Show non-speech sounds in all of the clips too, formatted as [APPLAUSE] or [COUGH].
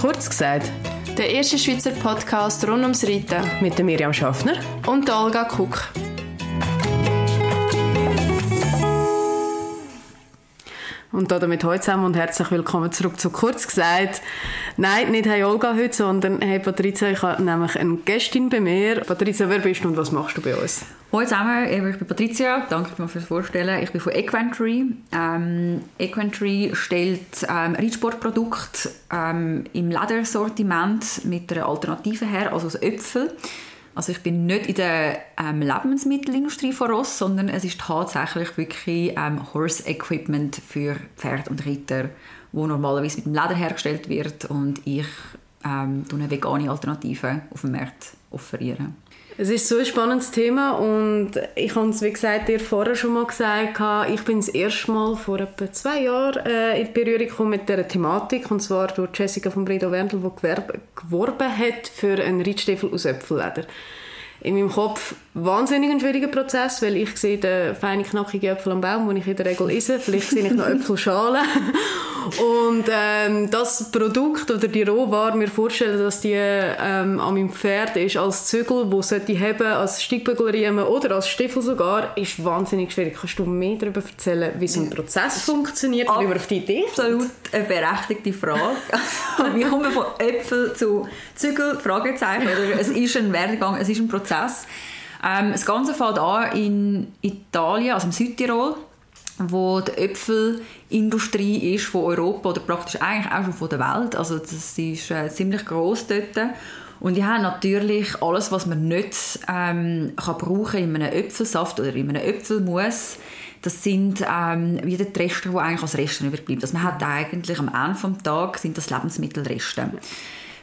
Kurz gesagt, der erste Schweizer Podcast rund ums Reiten mit Miriam Schaffner und Olga Kuck. Und damit heute zusammen und herzlich willkommen zurück zu «Kurz gesagt». Nein, nicht «Hey Olga» heute, sondern «Hey Patricia», ich habe nämlich eine Gästin bei mir. Patricia, wer bist du und was machst du bei uns? Hallo zusammen, ich bin Patricia, danke fürs Vorstellen. Ich bin von Equentry. Ähm, Equentry stellt ähm, Reitsportprodukte ähm, im Ledersortiment mit einer Alternative her, also aus Äpfel. Also ich bin nicht in der ähm, Lebensmittelindustrie voraus, sondern es ist tatsächlich wirklich ähm, Horse Equipment für Pferd und Ritter, wo normalerweise mit dem Leder hergestellt wird und ich ähm, eine vegane Alternative auf dem Markt offerieren. Es ist so ein spannendes Thema und ich habe es, wie gesagt, dir vorher schon mal gesagt, ich bin das erste Mal vor etwa zwei Jahren äh, in Berührung gekommen mit dieser Thematik und zwar durch Jessica von Bredo Wendel, die geworben hat für einen Reitstiefel aus Äpfelleder. In meinem Kopf wahnsinnig ein schwieriger Prozess, weil ich sehe den feinen, knackigen Äpfel am Baum, den ich in der Regel esse. Vielleicht sehe ich noch [LAUGHS] Äpfelschalen. Und ähm, das Produkt oder die Rohware, mir vorstellen, dass die ähm, an meinem Pferd ist als Zügel, wo sollte haben als Steigbügelriemen oder als Stiefel sogar, ist wahnsinnig schwierig. Kannst du mehr darüber erzählen, wie so ein Prozess funktioniert, wie man auf die Idee? Absolut eine berechtigte Frage. [LAUGHS] wie kommen wir von Äpfel zu Zügel? Fragezeichen. Es ist ein Werdegang, es ist ein Prozess. Ähm, das Ganze fängt an in Italien, also im Südtirol wo die Äpfelindustrie ist von Europa oder praktisch eigentlich auch schon von der Welt. Also das ist äh, ziemlich groß dort. Und die haben natürlich alles, was man nicht ähm, kann brauchen in einem Äpfelsaft oder in einem Äpfelmus. Das sind ähm, wieder die Reste, die eigentlich als Reste überbleiben. Also man hat eigentlich am Ende des Tages sind das Lebensmittelreste.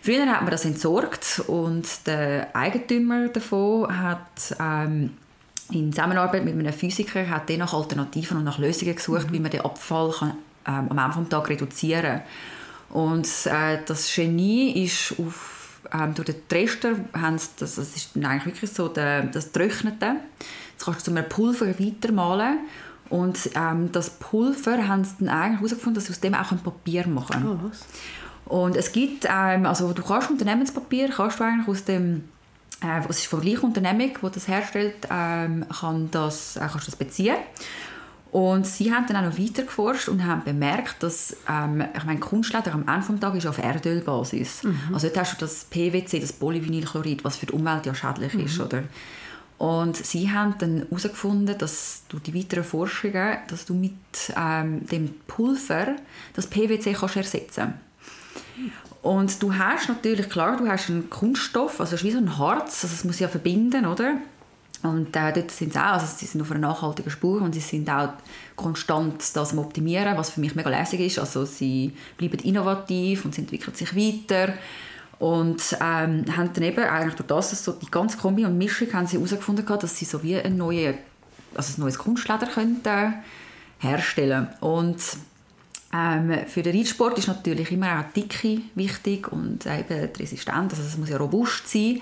Früher hat man das entsorgt und der Eigentümer davon hat ähm, in Zusammenarbeit mit einem Physiker hat nach Alternativen und nach Lösungen gesucht, mhm. wie man den Abfall kann, ähm, am Ende des Tages reduzieren Und äh, das Genie ist auf, ähm, durch den Trester, das, das ist eigentlich wirklich so der, das Trocknete. Das kannst du zu einem Pulver weitermalen und ähm, das Pulver haben sie dann eigentlich herausgefunden, dass sie aus dem auch ein Papier machen können. Oh, und es gibt, ähm, also du kannst Unternehmenspapier, kannst du eigentlich aus dem äh, es ist von der gleichen Unternehmung, die das herstellt, ähm, kann das, äh, kannst du das beziehen. Und sie haben dann auch noch weiter geforscht und haben bemerkt, dass ähm, ich meine, Kunstleder am Ende des Tages ist auf Erdölbasis. Mhm. Also dort hast du das PWC, das Polyvinylchlorid, was für die Umwelt ja schädlich mhm. ist, oder? Und sie haben dann herausgefunden, dass du die weiteren Forschungen, dass du mit ähm, dem Pulver das PWC kannst ersetzen und du hast natürlich, klar, du hast einen Kunststoff, also es ist wie so ein Harz, also es muss ja verbinden, oder? Und äh, dort sind sie auch, also sie sind auf einer nachhaltigen Spur und sie sind auch konstant das Optimieren, was für mich mega lässig ist. Also sie bleiben innovativ und sie entwickeln sich weiter und ähm, haben dann eben eigentlich durch das, so die ganze Kombi und Mischung haben sie herausgefunden, dass sie so wie ein, neue, also ein neues Kunstleder könnten herstellen und ähm, für den Reitsport ist natürlich immer auch die Dicke wichtig und eben die Resistenz, also es muss ja robust sein.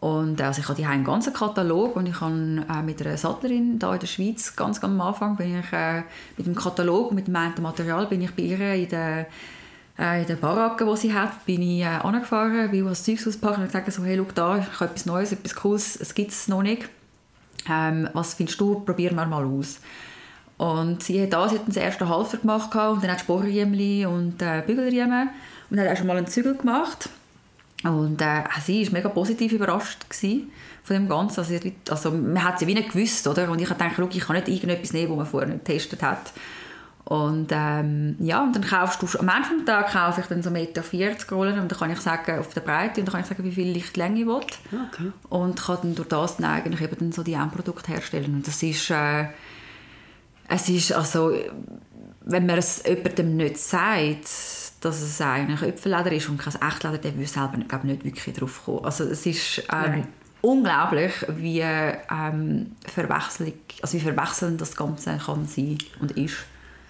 Und also ich habe hier einen ganzen Katalog und ich habe äh, mit einer Sattlerin da in der Schweiz ganz, ganz am Anfang bin ich äh, mit dem Katalog und mit dem Material bin ich bei ihr in der äh, in der Baracke, die sie hat, bin ich äh, angefahren, will was Zeugs auspacken und gesagt so, hey, schau da, ich habe etwas Neues, etwas Cooles, es gibt es noch nicht. Ähm, was findest du? Probieren wir mal aus. Und sie hat das, sie hat das erste Halfer gemacht und dann hat Sporriemen und äh, Bügelriemen und hat auch schon mal einen Zügel gemacht. Und äh, sie war mega positiv überrascht von dem Ganzen. Also, also man hat sie wie nicht gewusst, oder? Und ich habe gedacht, ich kann nicht irgendetwas nehmen, was man vorher nicht getestet hat. Und ähm, ja, und dann kaufst du, am Ende des Tages kaufe ich dann so 1,40 Meter Rollen und dann kann ich sagen, auf der Breite und dann kann ich sagen, wie viel Lichtlänge ich will. Okay. Und kann dann durch das dann eigentlich eben dann so die Endprodukte herstellen. Und das ist... Äh, es ist also, wenn man es jemandem nicht sagt, dass es eigentlich Äpfelleder ist und kein Echtleder, der will selber glaub, nicht wirklich drauf kommen. Also es ist ähm, unglaublich, wie, ähm, also wie verwechselnd das Ganze kann sein und ist.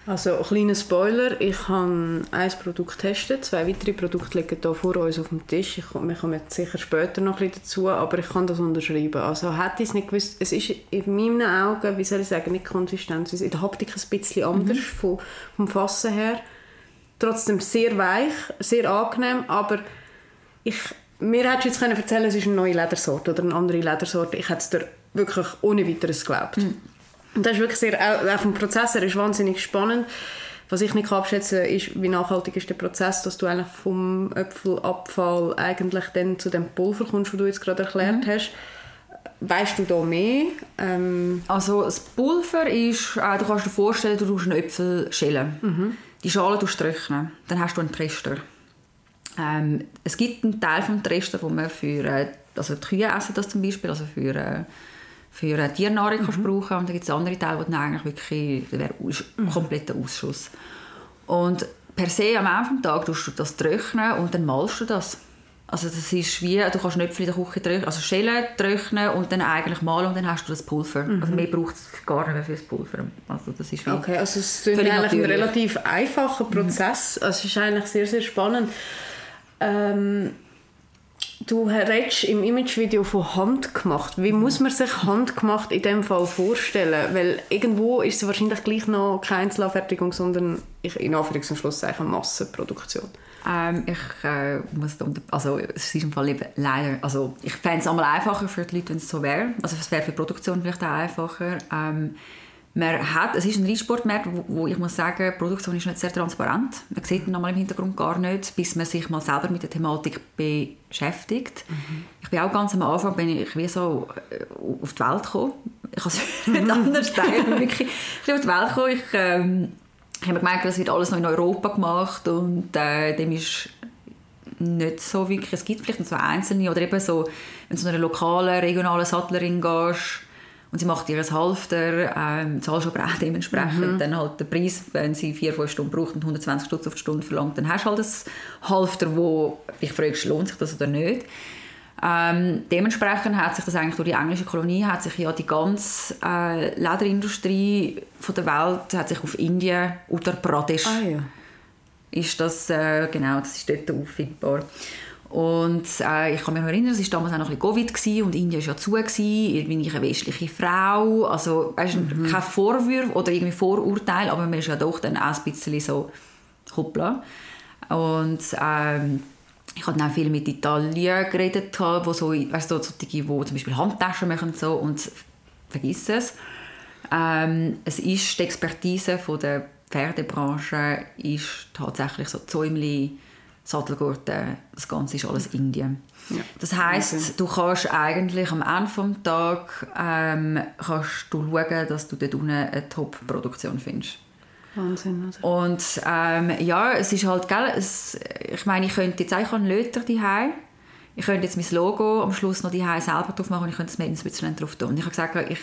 Also, ein kleiner Spoiler, ich habe ein Produkt getestet, zwei weitere Produkte liegen hier vor uns auf dem Tisch. Ich, wir kommen jetzt sicher später noch ein bisschen dazu, aber ich kann das unterschreiben. Also hätte ich es nicht gewusst, es ist in meinen Augen, wie soll ich sagen, nicht ist in der Haptik ein bisschen anders mhm. vom, vom Fassen her. Trotzdem sehr weich, sehr angenehm, aber ich, mir hättest du jetzt können erzählen es ist eine neue Ledersorte oder eine andere Ledersorte. Ich hätte es dir wirklich ohne weiteres geglaubt. Mhm. Und das ist wirklich sehr, auch vom Prozess her ist wahnsinnig spannend. Was ich nicht abschätzen kann, ist, wie nachhaltig ist der Prozess, dass du eigentlich vom Äpfelabfall eigentlich dann zu dem Pulver kommst, das du jetzt gerade erklärt mhm. hast. Weißt du da mehr? Ähm also das Pulver ist, äh, du kannst dir vorstellen, du tust einen Äpfel schälen. Mhm. Die Schale tust du trocknen. Dann hast du einen Trester. Ähm, es gibt einen Teil vom Trester, wo man für, äh, also die Kühe essen das zum Beispiel, also für äh, für eine Tiernahrung mhm. kannst brauchen und dann gibt es andere Teile, wo dann eigentlich wirklich, das wäre ein kompletter Ausschuss. Und per se am Ende des Tages tust du das trocknen und dann malst du das. Also das ist wie, du kannst Knöpfe in der Küche trocknen, also schälen, trocknen und dann eigentlich malen und dann hast du das Pulver. Mhm. Also mehr braucht es gar nicht mehr für das Pulver. Also das ist okay, also es ist eigentlich natürlich. ein relativ einfacher Prozess. Mhm. Also es ist eigentlich sehr, sehr spannend. Ähm, Du redest im Imagevideo von handgemacht. Wie muss man sich handgemacht in dem Fall vorstellen? Weil irgendwo ist es wahrscheinlich gleich noch keine Einzelanfertigung, sondern in Anführungs- und Schlusszeichen Massenproduktion. Ähm, ich äh, muss also es ist im Fall eben leider, also ich fände es einmal einfacher für die Leute, wenn es so wäre. Also es wäre für die Produktion vielleicht auch einfacher. Ähm, man hat, es ist ein Reitsportmarkt, wo, wo, ich muss sagen, die Produktion ist nicht sehr transparent. Man sieht ihn im Hintergrund gar nicht, bis man sich mal selber mit der Thematik beschäftigt. Mhm. Ich bin auch ganz am Anfang bin ich wie so äh, auf die Welt gekommen. Ich kann es [LAUGHS] nicht anders sagen. Ich bin wirklich auf die Welt gekommen. Ich, ähm, ich habe gemerkt, das wird alles noch in Europa gemacht und äh, dem ist nicht so wirklich, es gibt vielleicht noch so einzelne oder eben so, wenn du zu einer lokalen, regionalen Sattlerin gehst, und sie macht ihr Halfter, ähm, zahlst aber auch dementsprechend mhm. dann halt den Preis, wenn sie vier, fünf Stunden braucht und 120 Stutz auf die Stunde verlangt, dann hast du halt ein Halfter, wo ich fragst, lohnt sich das oder nicht. Ähm, dementsprechend hat sich das eigentlich durch die englische Kolonie hat sich ja die ganze äh, Lederindustrie von der Welt hat sich auf Indien, Uttar Pradesh, ah, ja. ist das äh, genau, das ist dort auffindbar. Und äh, ich kann mich noch erinnern, es war damals auch noch ein bisschen Covid gewesen, und Indien war ja zu. Gewesen. Ich bin eine westliche Frau. Also, weißt, mhm. kein Vorwurf oder irgendwie Vorurteil, aber man ist ja doch dann auch ein bisschen so hoppla. Und ähm, ich habe dann auch viel mit Italien geredet, wo so, weißt, so, so die, wo zum Beispiel Handtaschen machen und so und vergiss es. Ähm, es ist die Expertise von der Pferdebranche ist tatsächlich so Zäumchen Sattelgurte, das Ganze ist alles Indien. Ja. Das heißt, okay. du kannst eigentlich am Ende des Tages ähm, kannst du schauen, dass du dort unten eine Top-Produktion findest. Wahnsinn. Also. Und ähm, ja, es ist halt, gell, es, ich meine, ich könnte jetzt eigentlich einen Löter daheim. Ich könnte jetzt mein Logo am Schluss noch daheim selber drauf machen und ich könnte es Made in Switzerland drauf tun. Und ich habe gesagt, ich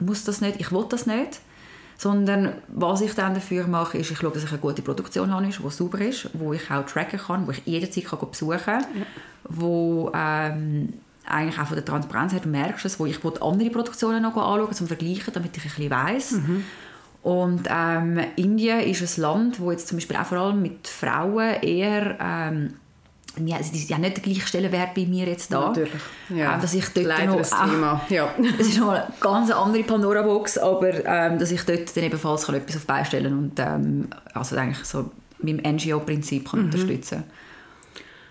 muss das nicht, ich will das nicht sondern was ich dann dafür mache, ist, ich schaue, dass ich eine gute Produktion habe, die sauber ist, wo ich auch tracken kann, wo ich jederzeit kann besuchen kann, ja. wo ähm, eigentlich auch von der Transparenz her, du merkst es, wo ich andere Produktionen noch anschauen zum Vergleichen, damit ich ein bisschen weiss. Mhm. Und ähm, Indien ist ein Land, wo jetzt zum Beispiel auch vor allem mit Frauen eher ähm, ja, also die haben nicht den gleichen Stellenwert bei mir jetzt da. Natürlich. Ja. Ähm, dass ich dort Leider noch, ein Thema. [LAUGHS] Ja. es ist noch eine ganz andere Pandora-Box, aber ähm, dass ich dort dann ebenfalls kann etwas auf beistellen und ähm, also eigentlich so mit dem NGO-Prinzip mhm. unterstützen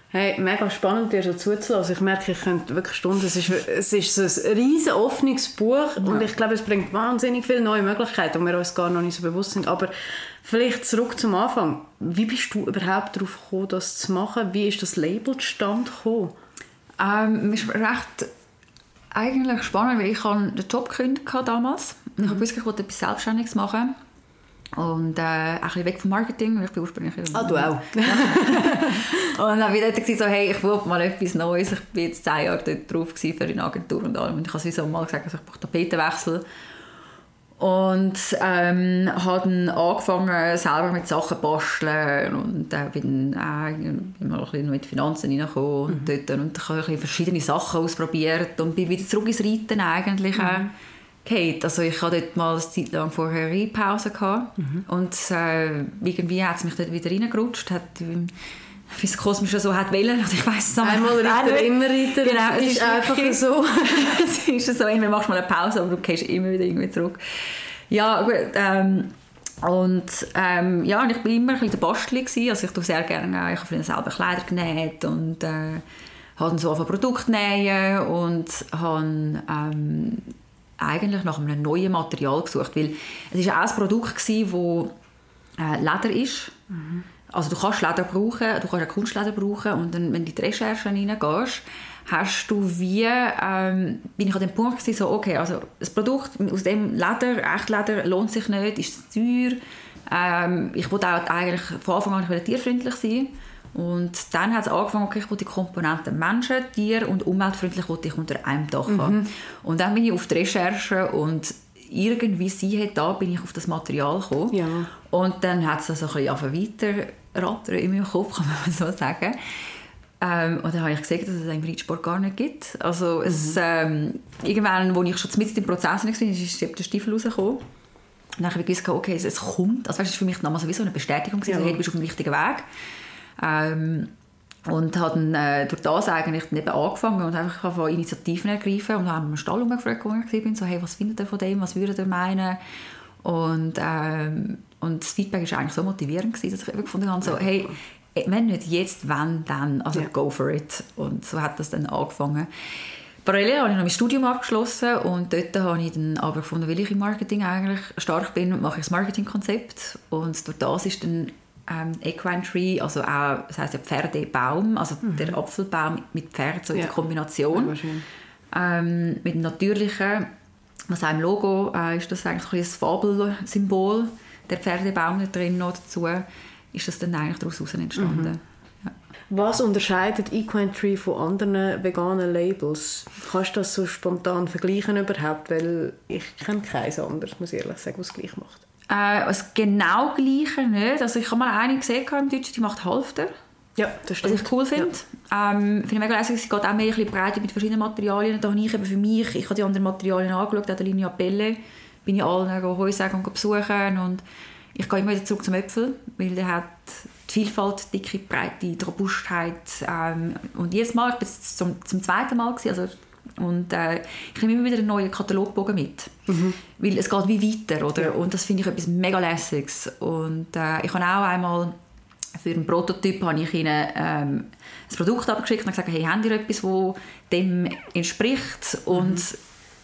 Hey, mega spannend, dir so zuzulassen. Ich merke, ich könnte wirklich Stunden. Es ist, es ist so ein riesen offenes Buch ja. und ich glaube, es bringt wahnsinnig viele neue Möglichkeiten, die wir uns gar noch nicht so bewusst sind. Aber vielleicht zurück zum Anfang. Wie bist du überhaupt darauf gekommen, das zu machen? Wie ist das Label zustande gekommen? Ähm, es ist recht eigentlich spannend, weil ich den Job gekündigt damals. Mhm. Ich wusste, ich wollte etwas Selbstständiges machen und äh, ein bisschen weg vom Marketing, weil ich bin ursprünglich... Ah, du auch. [LAUGHS] und dann wieder gesagt, so, hey, ich will mal etwas Neues. Ich war jetzt zehn Jahre dort drauf für eine Agentur und allem. Und ich habe so mal gesagt, also ich brauche Tapetenwechsel. Und ähm, habe dann angefangen, selber mit Sachen zu basteln und äh, bin, äh, bin mal ein bisschen mit Finanzen reingekommen und, mhm. dort, und ich habe verschiedene Sachen ausprobiert und bin wieder zurück ins Reiten eigentlich. Mhm gehabt. Also ich hatte dort mal eine Zeit lang vorher eine Pause gehabt Mhm. und äh, irgendwie hat es mich dort wieder reingerutscht, hat wie es kosmisch so hat wollen. Also ich weiss es Einmal [LAUGHS] Ritter, immer Ritter. Genau, es ist ist einfach [LAUGHS] so. es ist so, entweder machst du mal eine Pause, aber du gehst immer wieder irgendwie zurück. Ja, gut. Ähm, und ähm, ja, und ich war immer ein bisschen der Bastler. gewesen. Also ich tue sehr gerne, ich habe früher selber Kleider genäht und äh, habe dann so auf ein Produkt nähen und habe ähm, eigentlich nach einem neuen Material gesucht, weil es ist auch ein Produkt wo äh, Leder ist. Also du kannst Leder brauchen, du kannst auch Kunstleder brauchen und dann, wenn du in die Recherchen reingehst, hast du wie, ähm, bin ich an dem Punkt gewesen, so, okay, also das Produkt aus dem Leder, Echtleder, lohnt sich nicht, ist teuer. Ähm, ich wollte auch eigentlich von Anfang an tierfreundlich sein. Und dann hat es angefangen, okay, ich wollte die Komponenten Menschen, Tier und umweltfreundlich ich unter einem Dach haben. Und dann bin ich auf die Recherche und irgendwie sie hat da bin ich auf das Material gekommen. Ja. Und dann hat es so ein bisschen weiter in meinem Kopf, [LAUGHS] kann man so sagen. Ähm, und dann habe ich gesehen, dass es einen Reitsport gar nicht gibt. Also es, ähm, irgendwann, wo ich schon mit im Prozess war, ist der Stiefel rausgekommen. Und dann habe ich gewusst, okay, es, kommt. Also weißt, es war für mich damals sowieso eine Bestätigung, Ja. ja. hey, du bist auf dem richtigen Weg. Ähm, und habe dann äh, durch das eigentlich eben angefangen und einfach angefangen, Initiativen ergreifen und haben einen Stall gefragt, wo ich war, so, hey, was findet ihr von dem, was würdet ihr meinen? Und, ähm, und das Feedback war eigentlich so motivierend, gewesen, dass ich eben gefunden habe, so, hey, wenn nicht jetzt, wann dann? Also Ja. go for it. Und so hat das dann angefangen. Parallel habe ich noch mein Studium abgeschlossen und dort habe ich dann aber gefunden, weil ich im Marketing eigentlich stark bin, mache ich das Marketingkonzept und durch das ist dann ähm, Equine Tree, also auch, das heisst ja Pferdebaum, also der Apfelbaum mit Pferd, so in Ja. der Kombination. Ähm, mit dem natürlichen, was auch im Logo äh, ist das eigentlich ein Fabelsymbol, der Pferdebaum da drin noch dazu, ist das dann eigentlich daraus entstanden. Ja. Was unterscheidet Equine Tree von anderen veganen Labels? Kannst du das so spontan vergleichen überhaupt? Weil ich kenne keins anderes, muss ich ehrlich sagen, was es gleich macht. Äh, das genau Gleiche nicht. Also ich habe mal eine gesehen im Deutschen, die macht Halfter. Ja, das Was ich cool finde. Ähm, finde ich mega lässig, sie geht auch mehr ein bisschen breiter mit verschiedenen Materialien. Da habe ich eben für mich, ich habe die anderen Materialien angeschaut, auch der Linie Appelle, bin ich allen Heu sagen und besuchen und ich gehe immer wieder zurück zum Äpfel, weil der hat die Vielfalt, die dicke Breite, die Robustheit ähm, und jedes Mal, ich bin zum, zum zweiten Mal gewesen, also und äh, ich nehme immer wieder einen neuen Katalogbogen mit, weil es geht wie weiter, oder? Ja. Und das finde ich etwas mega lässiges und äh, ich habe auch einmal für einen Prototyp habe ich ihnen ähm, ein Produkt abgeschickt und gesagt, hey, habt ihr etwas, das dem entspricht? Und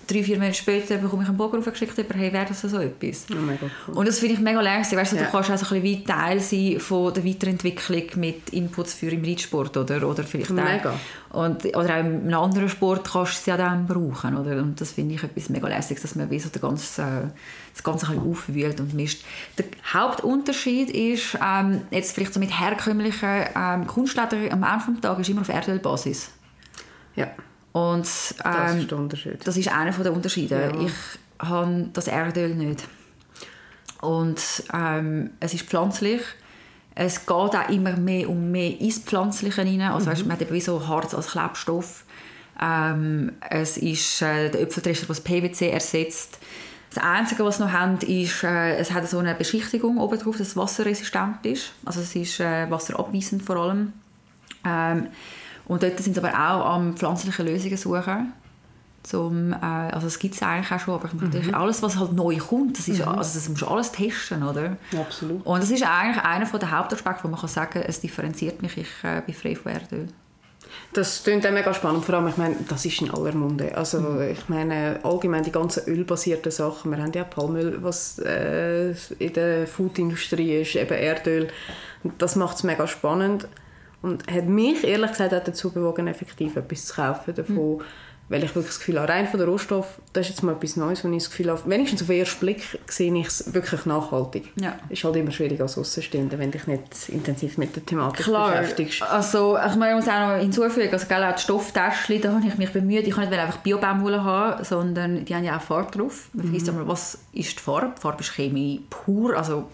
drei, vier Monate später bekomme ich einen Bogen aufgeschickt über, hey, wäre das so etwas? Oh, mega cool. Und das finde ich mega lässig. Weißt du, Ja. du kannst auch so ein bisschen wie Teil sein von der Weiterentwicklung mit Inputs für im Reitsport oder, oder vielleicht auch, Mega. und, oder auch in einem anderen Sport kannst du es ja dann brauchen. Oder? Und das finde ich etwas mega lässig, dass man wie so ganzen, äh, das Ganze ein bisschen aufwühlt und mischt. Der Hauptunterschied ist, ähm, jetzt vielleicht so mit herkömmlichen ähm, Kunstleder am Anfang des Tages ist immer auf Erdölbasis. Ja, Und das ähm, ist der Unterschied. das ist einer der Unterschiede. Ja. Ich habe das Erdöl nicht. Und ähm, es ist pflanzlich. Es geht auch immer mehr um mehr ins Pflanzliche rein. Also weißt, man hat eben so Harz als Klebstoff. Ähm, es ist äh, der Äpfeltrescher, das PVC ersetzt. Das Einzige, was sie noch haben, ist, äh, es hat so eine Beschichtigung oben drauf, dass es wasserresistent ist. Also es ist äh, wasserabweisend vor allem. Ähm, und dort sind sie aber auch am pflanzlichen Lösungen suchen. Zum, äh, also das gibt es eigentlich auch schon, aber natürlich alles, was halt neu kommt, das, ist, also das musst du alles testen, oder? Ja, absolut. Und das ist eigentlich einer der Hauptaspekte, wo man kann sagen es differenziert mich, ich äh, bin frei von Erdöl. Das klingt auch mega spannend. Vor allem, ich meine, das ist in aller Munde. Also, Mhm. ich meine, allgemein die ganzen ölbasierten Sachen. Wir haben ja Palmöl, was äh, in der Foodindustrie ist, eben Erdöl. Das macht es mega spannend und hat mich ehrlich gesagt auch dazu bewogen, effektiv etwas zu kaufen davon. Mhm. Weil ich wirklich das Gefühl habe, rein von der Rohstoff, das ist jetzt mal etwas Neues, wo ich das Gefühl habe, wenigstens auf den ersten Blick sehe ich es wirklich nachhaltig. Ja. Ist halt immer schwierig als Außenstehender, wenn dich nicht intensiv mit der Thematik beschäftigst. Also, also man muss auch noch hinzufügen, also gell, auch die Stofftäschchen, da habe ich mich bemüht. Ich kann nicht einfach Bio-Baumwolle haben, sondern die haben ja auch Farbe drauf. Man vergisst Mhm. immer, was ist die Farbe? Die Farbe ist Chemie pur. Also,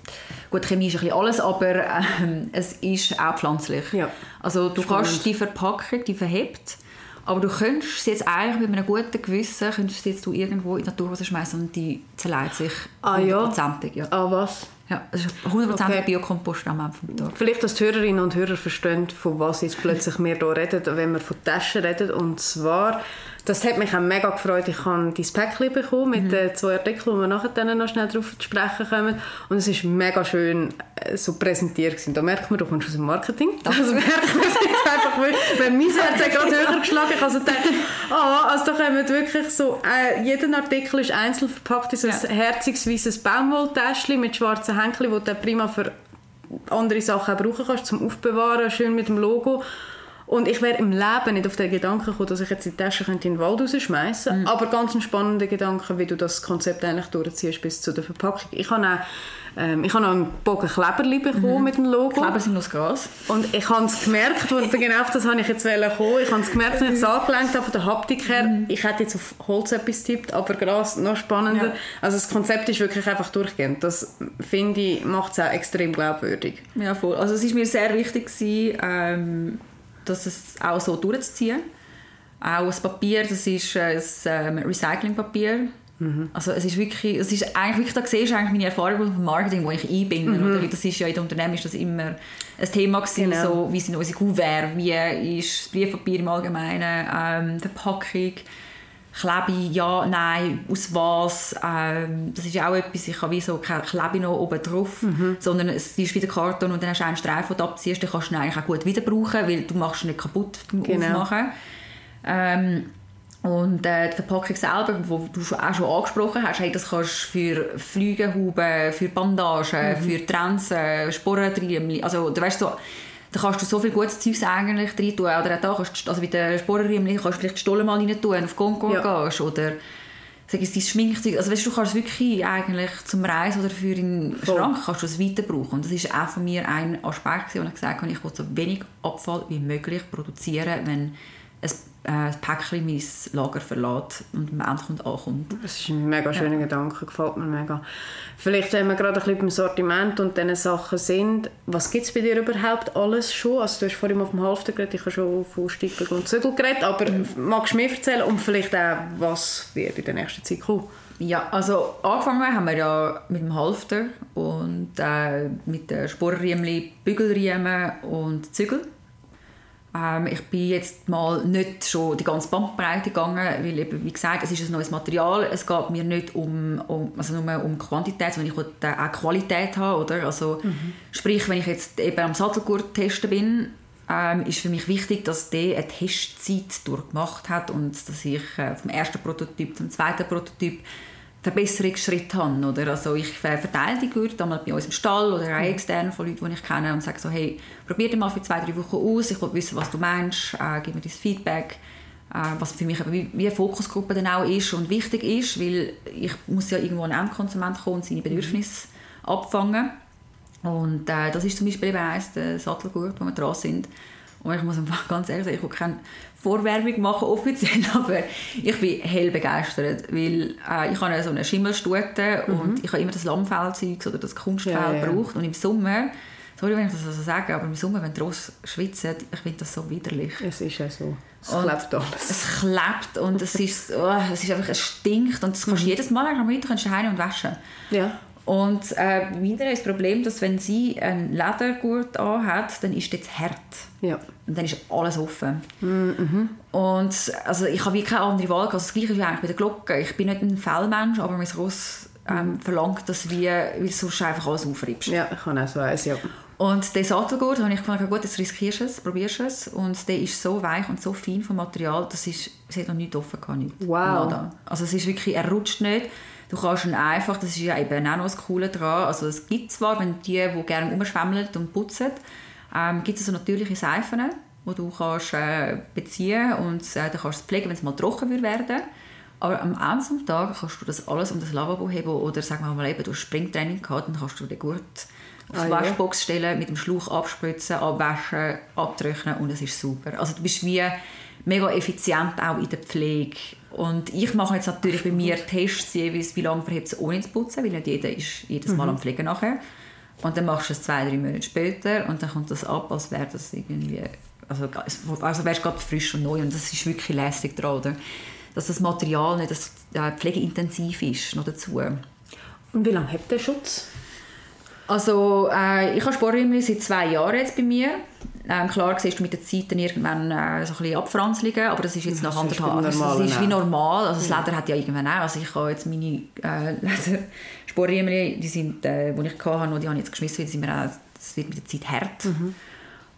gut, Chemie ist ein bisschen alles, aber ähm, es ist auch pflanzlich. Ja. Also du Spannend. kannst die Verpackung, die verhebt, Aber du könntest sie jetzt eigentlich mit einem guten Gewissen könntest sie jetzt du irgendwo in die Natur schmeißen und die zerleiht sich Ah, ja? hundertprozentig. Ja. Ah, was? Ja, es ist 100% Okay. Biokompost am Ende vom Tag. Vielleicht, dass die Hörerinnen und Hörer verstehen, von was jetzt plötzlich wir hier reden, wenn wir von Taschen reden. Und zwar, das hat mich auch mega gefreut, ich habe dein Päckchen bekommen mit den zwei Artikeln, wo wir nachher dann noch schnell darauf zu sprechen kommen. Und es ist mega schön äh, so präsentiert gewesen. Da merkt man, du kommst aus dem Marketing. Das [LAUGHS] merkt man [LAUGHS] einfach, weil, mein Herz hat gerade höher geschlagen. Ich also gedacht, ah, also da kommen wirklich so, äh, jeder Artikel ist einzeln verpackt in so ein Ja. herziges weißes Baumwolltäschchen mit schwarzen Hänkchen, wo du prima für andere Sachen auch brauchen kannst, zum Aufbewahren, schön mit dem Logo. Und ich wäre im Leben nicht auf den Gedanken gekommen, dass ich jetzt die Tasche in den Wald rausschmeißen könnte. Aber ganz ein spannender Gedanke, wie du das Konzept eigentlich durchziehst bis zu der Verpackung. Ich habe auch, ähm, ich habe noch einen Bogen Kleberli bekommen mit dem Logo. Kleber sind aus Gras. Und ich habe es gemerkt, und [LAUGHS] genau auf das habe ich jetzt kommen. Ich habe es gemerkt, als ich es angelenkt habe, von der Haptik her. Ich hätte jetzt auf Holz etwas tippt, aber Gras noch spannender. Ja. Also das Konzept ist wirklich einfach durchgehend. Das, finde ich, macht es auch extrem glaubwürdig. Ja, voll. Also es ist mir sehr wichtig gewesen, ähm, dass es auch so durchzuziehen. Auch das Papier, das ist äh, das ähm, Recyclingpapier. Also es ist wirklich, es ist eigentlich wirklich, da siehst du eigentlich meine Erfahrung vom Marketing, wo ich einbinde. Oder? Weil Das ist ja in den Unternehmen ist das immer ein Thema gewesen, Genau. so, wie sind unsere Kuverts, wie ist das Briefpapier im Allgemeinen, ähm, Verpackung, Klebe, ja, nein, aus was. Ähm, das ist ja auch etwas, ich habe wie so kein Klebe noch oben drauf, sondern es ist wieder Karton und dann hast du einen Streifen, den du abziehst, den kannst du ihn eigentlich auch gut wieder brauchen, weil du machst ihn nicht kaputt beim Genau. Aufmachen. Ähm, und äh, die Verpackung selber, wo du auch schon angesprochen hast, hey, das kannst du für Flügelhuben, für Bandagen, für Trensen, Spornriemen, also du weißt so, da kannst du so viel gutes Zeugs eigentlich rein tun. Oder auch da kannst du, also bei den Spornriemen kannst du vielleicht die Stollen mal rein tun, auf Kongo Ja. gehst. Oder sag es dein Schminkzeug. Also weißt, du du kannst es wirklich eigentlich zum Reisen oder für den Voll. Schrank kannst du es weiter brauchen. Und das ist auch von mir ein Aspekt, wo ich gesagt habe, ich will so wenig Abfall wie möglich produzieren, wenn ein, äh, ein Päckchen mein Lager verlässt und am Endkunden ankommt. Das ist ein mega schöner Gedanke, gefällt mir mega. Vielleicht, wenn wir gerade ein bisschen beim Sortiment und diesen Sachen sind, was gibt es bei dir überhaupt alles schon? Also du hast vorhin auf dem Halfter geredet, ich habe schon von Stippen und Zügel geredet, aber magst du mir erzählen und vielleicht auch, was wird in der nächsten Zeit kommen? Ja, also angefangen haben wir ja mit dem Halfter und äh, mit den Spornriemen, Bügelriemen und Zügel. Ähm, ich bin jetzt mal nicht schon die ganze Bandbreite gegangen, weil eben, wie gesagt, es ist ein neues Material. Es geht mir nicht um, um also nur um Quantität, sondern ich will auch Qualität haben, oder? Also, sprich, wenn ich jetzt eben am Sattelgurt testen bin, ähm, ist für mich wichtig, dass der eine Testzeit durchgemacht hat und dass ich äh, vom ersten Prototyp zum zweiten Prototyp Verbesserungsschritt habe. Oder? Also ich äh, verteile die Gürtel einmal bei uns im Stall oder auch extern von Leuten, die ich kenne und sage so, hey, probier den mal für zwei, drei Wochen aus, ich will wissen, was du meinst, äh, gib mir dein Feedback, äh, was für mich wie, wie eine Fokusgruppe dann auch ist und wichtig ist, weil ich muss ja irgendwo ein Endkonsument kommen und seine Bedürfnisse abfangen. Und äh, das ist zum Beispiel eben eins, der Sattelgurt, wo wir dran sind. Und ich muss einfach ganz ehrlich sagen, ich will keine Vorwerbung machen offiziell, [LAUGHS] aber ich bin hell begeistert, weil äh, ich habe so eine Schimmelstute und ich habe immer das Lammfellzeug oder das Kunstfell Ja, ja. gebraucht und im Sommer, sorry, wenn ich das so sage, aber im Sommer, wenn die Ross schwitzen, ich finde das so widerlich. Es ist ja so. Es Und klebt alles. Es klebt und es ist, oh, es ist einfach, es stinkt und das kannst du jedes Mal am Mittag kannst du heim und waschen. Ja. Und äh, wieder ist das Problem, dass wenn sie einen Ledergurt anhat, dann ist das hart. Ja. Und dann ist alles offen. Und also ich habe wie keine andere Wahl. Also das Gleiche ist eigentlich bei der Glocke. Ich bin nicht ein Fellmensch, aber mein Ross ähm, verlangt das, wie, weil du sonst einfach alles aufreibst. Ja, ich kann auch so eins, ja. Und den Sattelgurt habe ich gedacht, gut, jetzt riskierst du es, probierst du es. Und der ist so weich und so fein vom Material, das ist, es hat noch nichts offen gehabt, nichts. Wow. Nada. Also es ist wirklich, er rutscht nicht. Du kannst ihn einfach, das ist ja eben auch noch das Coole daran, also es gibt zwar, wenn die, die gerne umschwemmeln und putzen, ähm, gibt es so natürliche Seifen, die du kannst, äh, beziehen und äh, dann kannst du es pflegen, wenn es mal trocken wird werden. Aber am Ende des Tages kannst du das alles um das Lavabo heben oder sagen wir mal eben, du hast Springtraining gehabt, dann kannst du den Gurt auf Ah, die ja. Waschbox stellen, mit dem Schlauch abspritzen, abwaschen, abtrocknen und es ist super. Also du bist wie mega effizient auch in der Pflege. Und ich mache jetzt natürlich bei mir Tests jeweils, wie lange verhebt es ohne zu putzen, weil nicht jeder ist jedes Mal am Pflegen nachher. Und dann machst du es zwei, drei Monate später und dann kommt das ab, als wäre das irgendwie also, also wärst gerade frisch und neu und das ist wirklich lässig dran, oder? Dass das Material nicht das, äh, pflegeintensiv ist, noch dazu. Und wie lange hat der Schutz? Also äh, ich habe Sporträumchen seit zwei Jahren jetzt bei mir. Ähm, klar siehst du mit der Zeit dann irgendwann äh, so ein bisschen Abfranzlungen, aber das ist jetzt nach anderthalb Jahren. Das ist wie normal. Also das Leder hat ja irgendwann auch. Also ich habe jetzt meine äh, [LAUGHS] Leder die sind, äh, die ich hatte, die habe ich jetzt geschmissen, weil sie mir auch, das wird mit der Zeit hart. Mhm.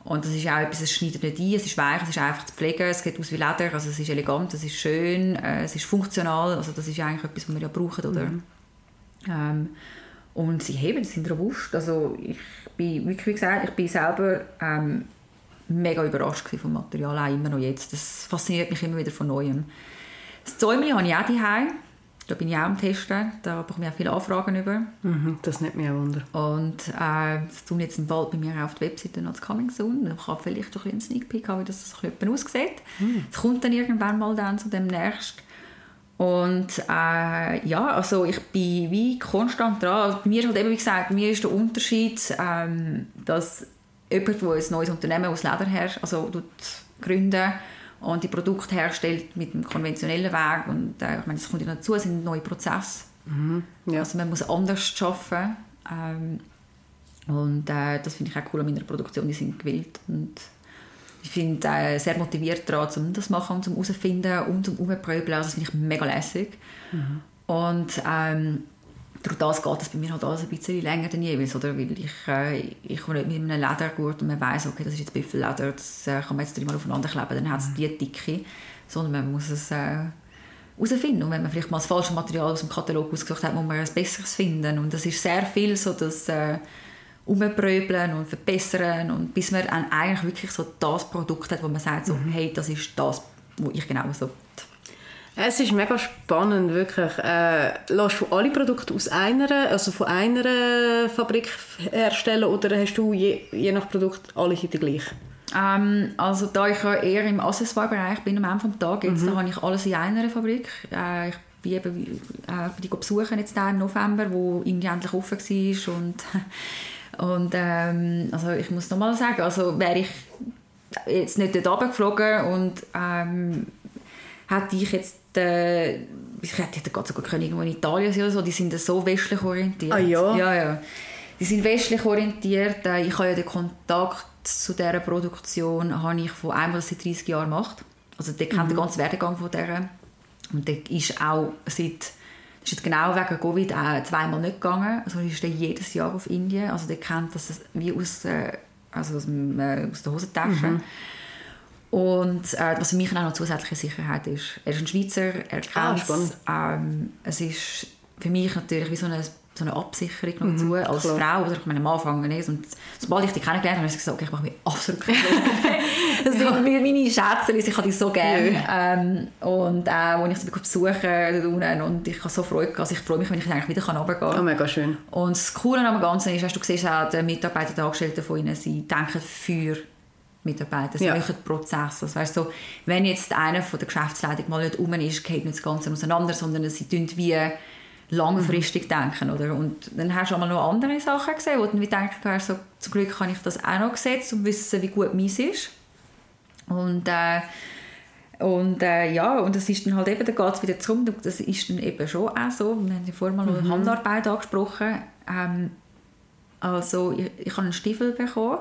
Und das ist auch etwas, es schneidet nicht ein, es ist weich, es ist einfach zu pflegen, es sieht aus wie Leder, also es ist elegant, es ist schön, äh, es ist funktional, also das ist eigentlich etwas, was wir ja brauchen, oder? Mhm. Ähm, und sie heben, sie sind robust. Also ich bin wirklich, wie gesagt, ich bin selber ähm, mega überrascht vom Material, auch immer noch jetzt. Das fasziniert mich immer wieder von Neuem. Das Zäumchen habe ich auch daheim. Da bin ich auch am Testen. Da bekomme ich auch viele Anfragen über. Mhm, das nimmt mich auch Wunder. Und äh, das tun jetzt bald bei mir auf der Webseite als Coming Soon. Ich habe vielleicht ein einen Sneak Peek haben, wie das ein aussieht. Mhm. Es kommt dann irgendwann mal dann zu demnächst. Und äh, ja, also ich bin wie konstant dran. Also bei mir ist halt eben, wie gesagt, bei mir ist der Unterschied, ähm, dass jemand, der ein neues Unternehmen aus Leder her, also gründen und die Produkte herstellt mit dem konventionellen Weg und äh, ich meine, das kommt ja dazu, sind neue Prozesse. Mhm, ja. Also man muss anders arbeiten ähm, und äh, das finde ich auch cool an meiner Produktion, die sind gewillt und ich finde äh, sehr motiviert daran, um das zu machen und zum herausfinden und zum Umpröbeln. Also das finde ich mega lässig. Mhm. Und ähm, durch das geht es bei mir halt alles ein bisschen länger denn jeweils, oder? Weil ich, äh, ich komme nicht mit einem Ledergurt und man weiß, okay, das ist jetzt Büffelleder, das äh, kann man jetzt dreimal aufeinander kleben, dann hat es mhm. die Dicke, sondern man muss es äh, herausfinden. Und wenn man vielleicht mal das falsche Material aus dem Katalog ausgesucht hat, muss man ein besseres finden. Und das ist sehr viel so, dass äh, umpröbeln und verbessern und bis man eigentlich wirklich so das Produkt hat, wo man sagt, so, mhm. hey, das ist das, was ich genau so es ist mega spannend, wirklich. Äh, lässt du alle Produkte aus einer, also von einer Fabrik herstellen oder hast du je, je nach Produkt alle die gleich? Ähm, also da ich eher im Accessoire-Bereich bin am Ende des Tages, jetzt, mhm. da habe ich alles in einer Fabrik. Äh, ich bin eben äh, die besuchen jetzt da im November, wo Indien endlich offen war und [LAUGHS] Und ähm, also ich muss nochmal sagen, also wäre ich jetzt nicht dort geflogen und ähm, hätte ich jetzt äh, ich hätte gerade sogar können irgendwo in Italien oder so, die sind so westlich orientiert. Ah ja? Ja, ja. Die sind westlich orientiert. Äh, ich habe ja den Kontakt zu dieser Produktion habe ich von einem, der seit 30 Jahren macht. Also der kennt mhm. den ganzen Werdegang von dieser. Und der ist auch seit ist jetzt genau wegen Covid auch zweimal nicht gegangen. Also ist jedes Jahr auf Indien. Also der kennt das wie aus, äh, also aus, äh, aus der Hosentasche. Mhm. Und äh, was für mich auch noch zusätzliche Sicherheit ist. Er ist ein Schweizer, er kennt ah, ähm, es. ist für mich natürlich wie so eine so eine Absicherung noch mhm, als klar. Frau, oder ich meine, am Anfang nicht. Und sobald ich die kennengelernt habe, habe ich gesagt, okay, ich mache mich absolut keine Das sind ja. meine Schätze, ich habe die so gerne. Ja. Ähm, und auch, als ich sie besuche und ich habe so Freude, also ich freue mich, wenn ich eigentlich wieder runtergehen kann. Oh, mega schön. Und das Coole am Ganzen ist, weißt, du siehst auch die Mitarbeiter, die Angestellten von ihnen, sie denken für Mitarbeiter, sie ja. machen Prozess. Also, weißt, so, wenn jetzt einer von der Geschäftsleitung mal nicht um ist, geht nicht das Ganze auseinander, sondern sie tun wie langfristig denken. Oder? Und dann hast du auch mal noch andere Sachen gesehen, wo du dann denkst, so, zum Glück habe ich das auch noch gesetzt und wissen, wie gut meins ist. Und, äh, und äh, ja, und das ist dann halt eben, da geht es wieder zurück, das ist dann eben schon auch so, wir haben ja vorhin mal mhm. Handarbeit angesprochen, ähm, also ich, ich habe einen Stiefel bekommen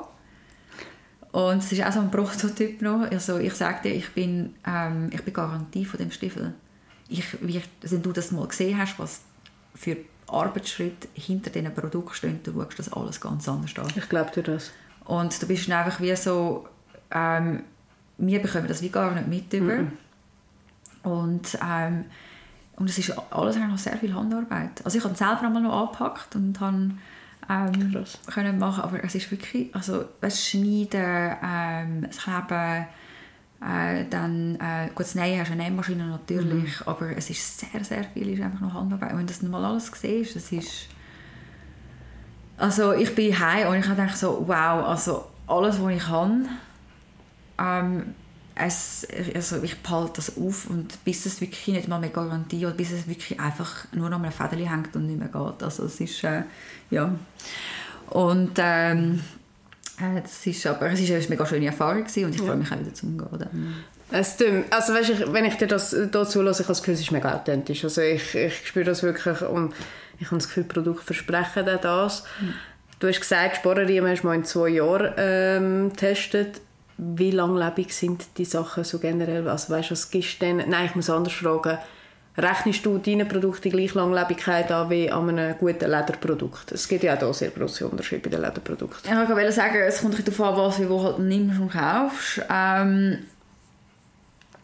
und es ist auch so ein Prototyp noch, also ich sage dir, ich bin, ähm, ich bin Garantie von dem Stiefel. Ich, wie, wenn du das mal gesehen hast, was für Arbeitsschritte hinter diesen Produkten stehen, du schaust das alles ganz anders an. Ich glaube dir das. Und du bist dann einfach wie so, ähm, wir bekommen das wie gar nicht mit über. Mm -mm. Und, ähm, und es ist alles noch sehr viel Handarbeit. Also ich habe selber einmal noch angepackt und habe ähm, können machen, aber es ist wirklich, also das Schneiden, ähm, das Kleben, äh, dann, äh, gut, das Nähen hast du eine Nähmaschine natürlich, mhm. aber es ist sehr, sehr viel ist einfach noch Handarbeit. Und wenn du das mal alles siehst, das ist... Also ich bin heim und ich habe so, wow, also alles, was ich kann, ähm, es, also ich behalte das auf und bis es wirklich nicht mal mehr Garantie oder bis es wirklich einfach nur noch einem Fädeli hängt und nicht mehr geht. Also es ist, äh, ja. Und ähm, Äh, das ist aber es ist eine mega schöne Erfahrung gewesen und ich freue mich auch wieder zum Gehen. Es stimmt. Also weißt, ich, wenn ich dir das dazu höre, ich habe das Gefühl, es ist mega authentisch. Also ich, ich spüre das wirklich und ich habe das Gefühl, Produkte versprechen das. Mhm. Du hast gesagt, Spornriemen hast du mal in zwei Jahren ähm, getestet. Wie langlebig sind die Sachen so generell? Also weißt, was gibst denn? Nein, ich muss anders fragen. Rechnest du deine Produkte die gleiche Langlebigkeit an wie an einem guten Lederprodukt? Es gibt ja auch hier sehr große Unterschiede bei den Lederprodukten. Ja, ich wollte sagen, es kommt darauf an, was du halt nimmst und kaufst. Ähm,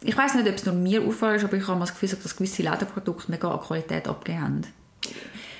ich weiß nicht, ob es nur mir auffällt, aber ich habe das Gefühl, dass gewisse Lederprodukte mega an Qualität abgegeben haben.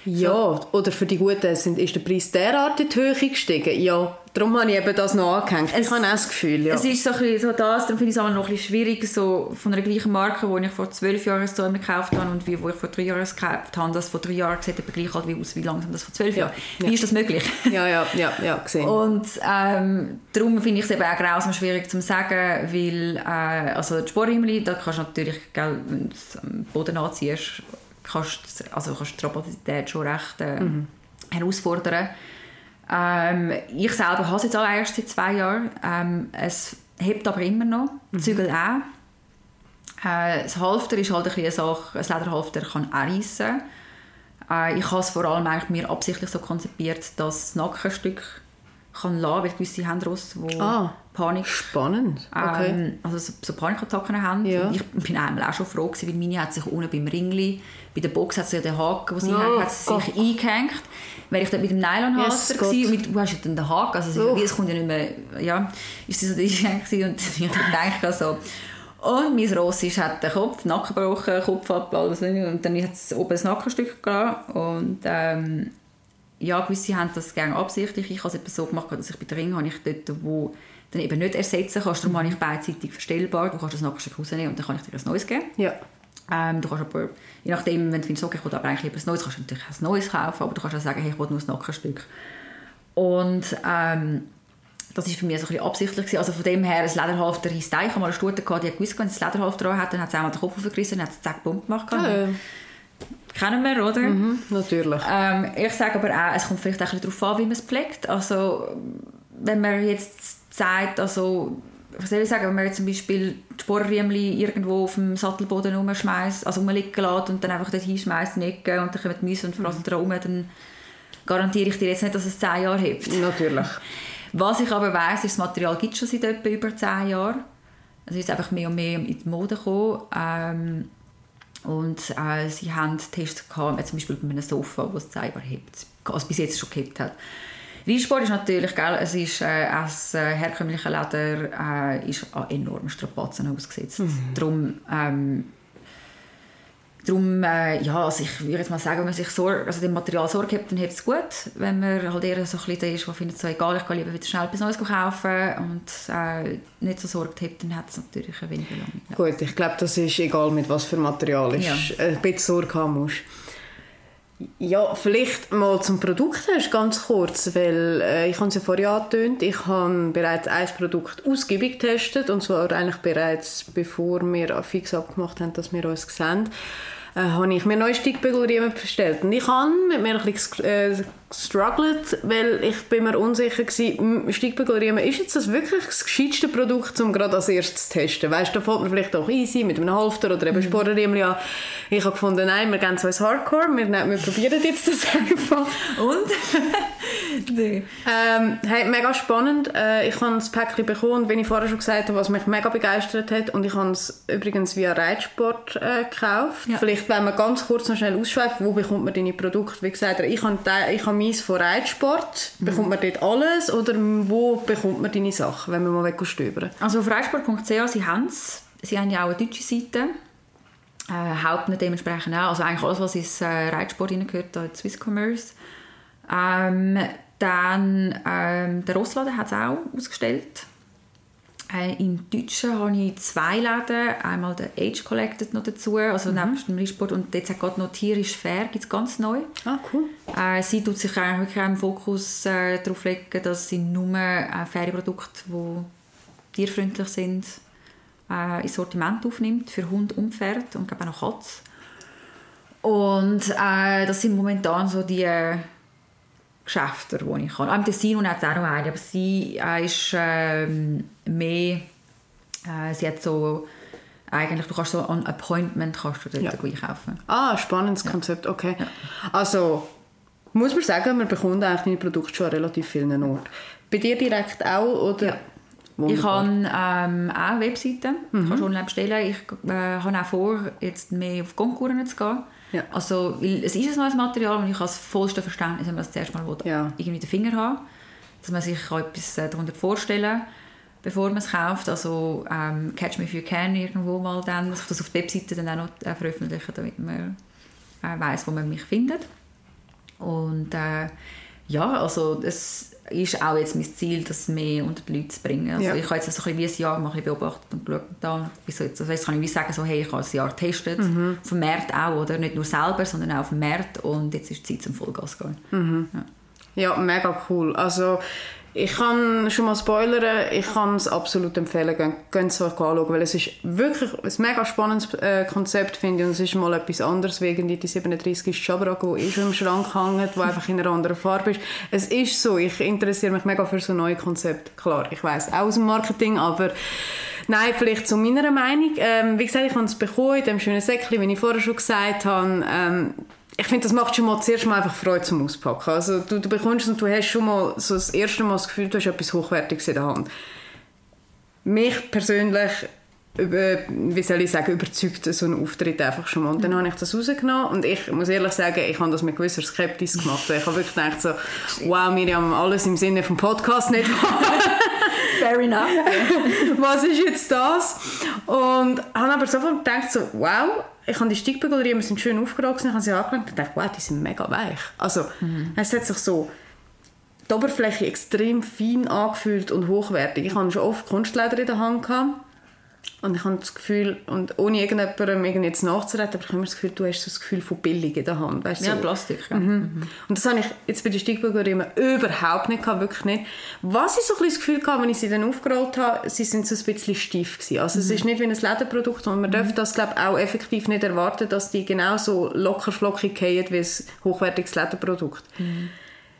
Ja, so. oder für die Guten sind, ist der Preis derart in die Höhe gestiegen. Ja, darum habe ich eben das noch angehängt. Es, ich habe auch das Gefühl, ja. Es ist so, ein so das, darum finde ich es auch noch ein bisschen schwierig, so von einer gleichen Marke, die ich vor zwölf Jahren so gekauft habe und wie wo ich vor drei Jahren gekauft habe, das vor drei Jahren sieht aber gleich halt wie aus, wie langsam das vor zwölf Jahren. Ja. Wie ist das möglich? [LAUGHS] Ja, ja, ja, ja gesehen. Und ähm, darum finde ich es eben auch grausam schwierig zu sagen, weil äh, also die Sporthimmel, da kannst du natürlich, gell, wenn du am Boden anziehst, kannst, also kannst die Rapidität schon recht äh, mhm. herausfordern. Ähm, ich selber habe es jetzt auch erst seit zwei Jahren. Ähm, es hebt aber immer noch, mhm. Zügel auch. Äh, das Halfter ist halt eine Sache, ein Lederhalfter kann auch reissen. Äh, ich habe es vor allem eigentlich mir absichtlich so konzipiert, dass das Nackenstück kann lassen, weil gewisse haben Ross, die ah, Panik... Spannend, okay. Ähm, also so, so Panikattacken haben. Ja. Ich bin einmal auch schon froh gewesen, weil meine hat sich unten beim Ringli, bei der Box hat sie ja den Haken, wo sie oh, hat, hat sie sich eingehängt. Wäre ich dort mit dem Nylonhalter yes, gewesen, mit, du hast ja dann den Haken, also oh. es kommt ja nicht mehr, ja, ist sie so eingehängt [LAUGHS] und ich denke so, und mein Ross ist, hat den Kopf, Nacken gebrochen, Kopf ab, alles und dann hat es oben ein Nackenstück gelassen und ähm, ja, gewisse haben das gerne absichtlich. Ich habe es so gemacht, dass ich bei der Ring habe ich dort, wo dann eben nicht ersetzen kannst, darum habe ich beidseitig verstellbar. Du kannst das Nackenstück rausnehmen und dann kann ich dir ein neues geben. Ja. Ähm, du kannst aber, je nachdem, wenn du findest, okay, ich will aber eigentlich lieber ein neues, kannst du natürlich ein neues kaufen, aber du kannst auch sagen, hey, ich will nur ein Nackenstück. Und ähm, das war für mich so ein bisschen absichtlich. Gewesen. Also von dem her, ein Lederhalfter heisst Ich habe mal eine Stute gehabt, die hat gewusst, wenn es ein Lederhalfter dran hat, dann hat es einmal den Kopf aufgerissen und hat es zack, bumm gemacht. Ja, kennen wir, oder? Mhm, natürlich. Ähm, ich sage aber auch, es kommt vielleicht auch ein bisschen darauf an, wie man es pflegt. Also, wenn man jetzt sagt, also, was soll ich sagen, wenn man jetzt zum Beispiel die Sporrriemli irgendwo auf dem Sattelboden rumschmeißt, also rumliegen lässt und dann einfach dort hinschmeißt, nicken und dann kommen die Mäuse und frassen mhm. dran dann garantiere ich dir jetzt nicht, dass es 10 Jahre hebt. Natürlich. Was ich aber weiss, ist, das Material gibt es schon seit etwa über 10 Jahren. Es ist einfach mehr und mehr in die Mode gekommen. Ähm, und äh, sie haben Tests gehabt, zum Beispiel bei einem Sofa, das es selber hebt, also bis jetzt schon gehabt hat. Reitsport ist natürlich, gell, es ist äh, als äh, herkömmliche Leder äh, ist an enormen Strapazen ausgesetzt. Mhm. Darum ähm, Darum, äh, ja, also ich würde jetzt mal sagen, wenn man sich Sorge, also dem Material Sorge hat, dann hebt es gut. Wenn man halt eher so ein bisschen ist, der findet, so egal, ich kann lieber wieder schnell etwas Neues kaufen und äh, nicht so Sorge hat, dann hat es natürlich weniger lange. Gut, ich glaube, das ist egal, mit was für Material ist. Ja. Ein bisschen Sorge haben musst. Ja, vielleicht mal zum Produkt hast, ganz kurz, weil äh, ich habe es ja vorher angetönt, ich habe bereits ein Produkt ausgiebig getestet und zwar eigentlich bereits bevor wir fix abgemacht haben, dass wir uns sehen äh, habe ich mir neue Steigbügelriemen bestellt. Und ich habe mit mir ein bisschen äh, gestruggelt, weil ich bin mir unsicher war, Steigbügelriemen, ist jetzt das wirklich das gescheiteste Produkt, um gerade als erstes zu testen? Weißt du, da fällt man vielleicht auch easy mit einem Halfter oder eben mhm. Spornriemen an. Ich habe gefunden, nein, wir gehen so ins Hardcore, wir, wir probieren jetzt das [LAUGHS] einfach. Und? [LAUGHS] nee. ähm, hey, mega spannend. Äh, ich habe das Päckchen bekommen, wie ich vorher schon gesagt habe, was mich mega begeistert hat. Und ich habe es übrigens via Reitsport äh, gekauft. Ja. Vielleicht, wenn man ganz kurz noch schnell ausschweifen, wo bekommt man deine Produkte? Wie gesagt, ich habe, ich habe meins von Reitsport. Mhm. Bekommt man dort alles? Oder wo bekommt man deine Sachen, wenn man mal stöbern Also auf reitsport.ch, sie haben es. Sie haben ja auch eine deutsche Seite. Äh, Hauptnet dementsprechend auch. Also eigentlich alles, was ins äh, Reitsport hineingehört, da Swiss Commerce. Ähm, dann ähm, der Rossladen hat es auch ausgestellt. Äh, Im Deutschen habe ich zwei Läden. Einmal der Age Collected noch dazu, also mhm. neben dem Reitsport. Und jetzt hat gerade noch tierisch fair, gibt es ganz neu. Ah, cool. Äh, sie tut sich eigentlich wirklich im Fokus äh, darauf legen, dass sie nur äh, faire Produkte, die tierfreundlich sind, äh, ins Sortiment aufnimmt für Hund und Pferd und auch noch Katz. Und äh, das sind momentan so die Geschäfte, die ich kann. Am Tessin hat es auch noch eine, aber sie äh, ist ähm, mehr, äh, sie hat so, eigentlich, du kannst so an Appointment kannst du dort Ja. einkaufen. Ah, spannendes Konzept, okay. Also, muss man sagen, man bekommt eigentlich deine Produkte schon an relativ vielen Orten. Bei dir direkt auch, oder? Ja. Ich Wunderbar. habe ähm, auch Webseiten, mhm. kannst online bestellen. Ich äh, habe auch vor, jetzt mehr auf Konkurren zu gehen. Ja. Also, es ist ein neues Material und ich habe das vollste Verständnis, wenn man das zuerst mal Ja. irgendwie den Finger haben dass man sich kann etwas äh, darunter vorstellen bevor man es kauft. Also ähm, Catch Me If You Can irgendwo mal dann, dass ich das auf der Webseite dann auch noch äh, veröffentliche, damit man äh, weiß, wo man mich findet. Und äh, ja, also es ist auch jetzt mein Ziel, das mehr unter die Leute zu bringen. Also Ja. ich habe jetzt so ein bisschen wie ein Jahr mal ein beobachtet und geschaut. Da, bis jetzt, also jetzt kann ich wie sagen, so, hey, ich habe ein Jahr getestet, Mhm. vom Markt auch, oder? nicht nur selber, sondern auch vom Markt und jetzt ist die Zeit zum Vollgas gehen. Ja, mega cool. Also, ich kann schon mal spoilern, ich kann es absolut empfehlen, gehen es euch anschauen, weil es ist wirklich ein mega spannendes äh, Konzept, finde ich, und es ist mal etwas anderes, irgendwie die 37 Schabrag, die eh schon im Schrank hängt, die einfach in einer anderen Farbe ist. Es ist so, ich interessiere mich mega für so neue Konzepte. Klar, ich weiß auch aus dem Marketing, aber Nein, vielleicht zu meiner Meinung. Ähm, wie gesagt, ich habe es bekommen in dem schönen Säckchen, wie ich vorher schon gesagt habe. Ähm, ich finde, das macht schon mal zuerst mal einfach Freude zum Auspacken. Also du, du bekommst und du hast schon mal so das erste Mal das Gefühl, du hast etwas Hochwertiges in der Hand. Mich persönlich, über, wie soll ich sagen, überzeugt so ein Auftritt einfach schon mal. Und dann habe ich das rausgenommen und ich muss ehrlich sagen, ich habe das mit gewisser Skepsis gemacht. Ich habe wirklich gedacht so, wow Miriam, alles im Sinne vom Podcast nicht [LAUGHS] Fair enough. [LAUGHS] was ist jetzt das? Und habe aber sofort gedacht, so, wow, ich habe die Steigbügel, die sind schön aufgeragt, ich habe sie angelegt und dachte, wow, die sind mega weich. Also, es hat sich so die Oberfläche extrem fein angefühlt und hochwertig. Ich hatte schon oft Kunstleder in der Hand gehabt. Und ich habe das Gefühl, und ohne irgendjemandem irgendwie jetzt nachzureden, aber ich habe immer das Gefühl, du hast so das Gefühl von billig in der Hand. Weißt, du, Ja, so. Plastik. Ja. Und das habe ich jetzt bei den Steigbügelriemen überhaupt nicht gehabt, wirklich nicht. Was ich so ein bisschen das Gefühl hatte, wenn ich sie dann aufgerollt habe, sie sind so ein bisschen steif gewesen. Also es ist nicht wie ein Lederprodukt und man darf das, glaube ich, auch effektiv nicht erwarten, dass die genauso locker flockig gehen wie ein hochwertiges Lederprodukt.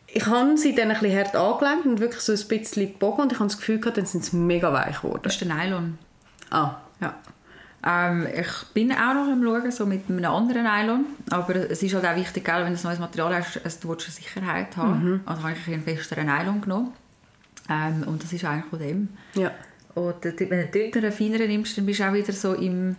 Ich habe sie dann ein bisschen hart angelegt und wirklich so ein bisschen gebogen und ich habe das Gefühl gehabt, dann sind sie mega weich geworden. Das ist der Nylon. Ah, Ja. Ähm, ich bin auch noch am Schauen, so mit einem anderen Nylon. Aber es ist halt auch wichtig, gell, wenn du ein neues Material hast, also du eine Sicherheit haben. Also habe ich einen festeren Nylon genommen. Ähm, und das ist eigentlich von dem. ja. Und wenn du einen dünneren, feineren nimmst, dann bist du auch wieder so im...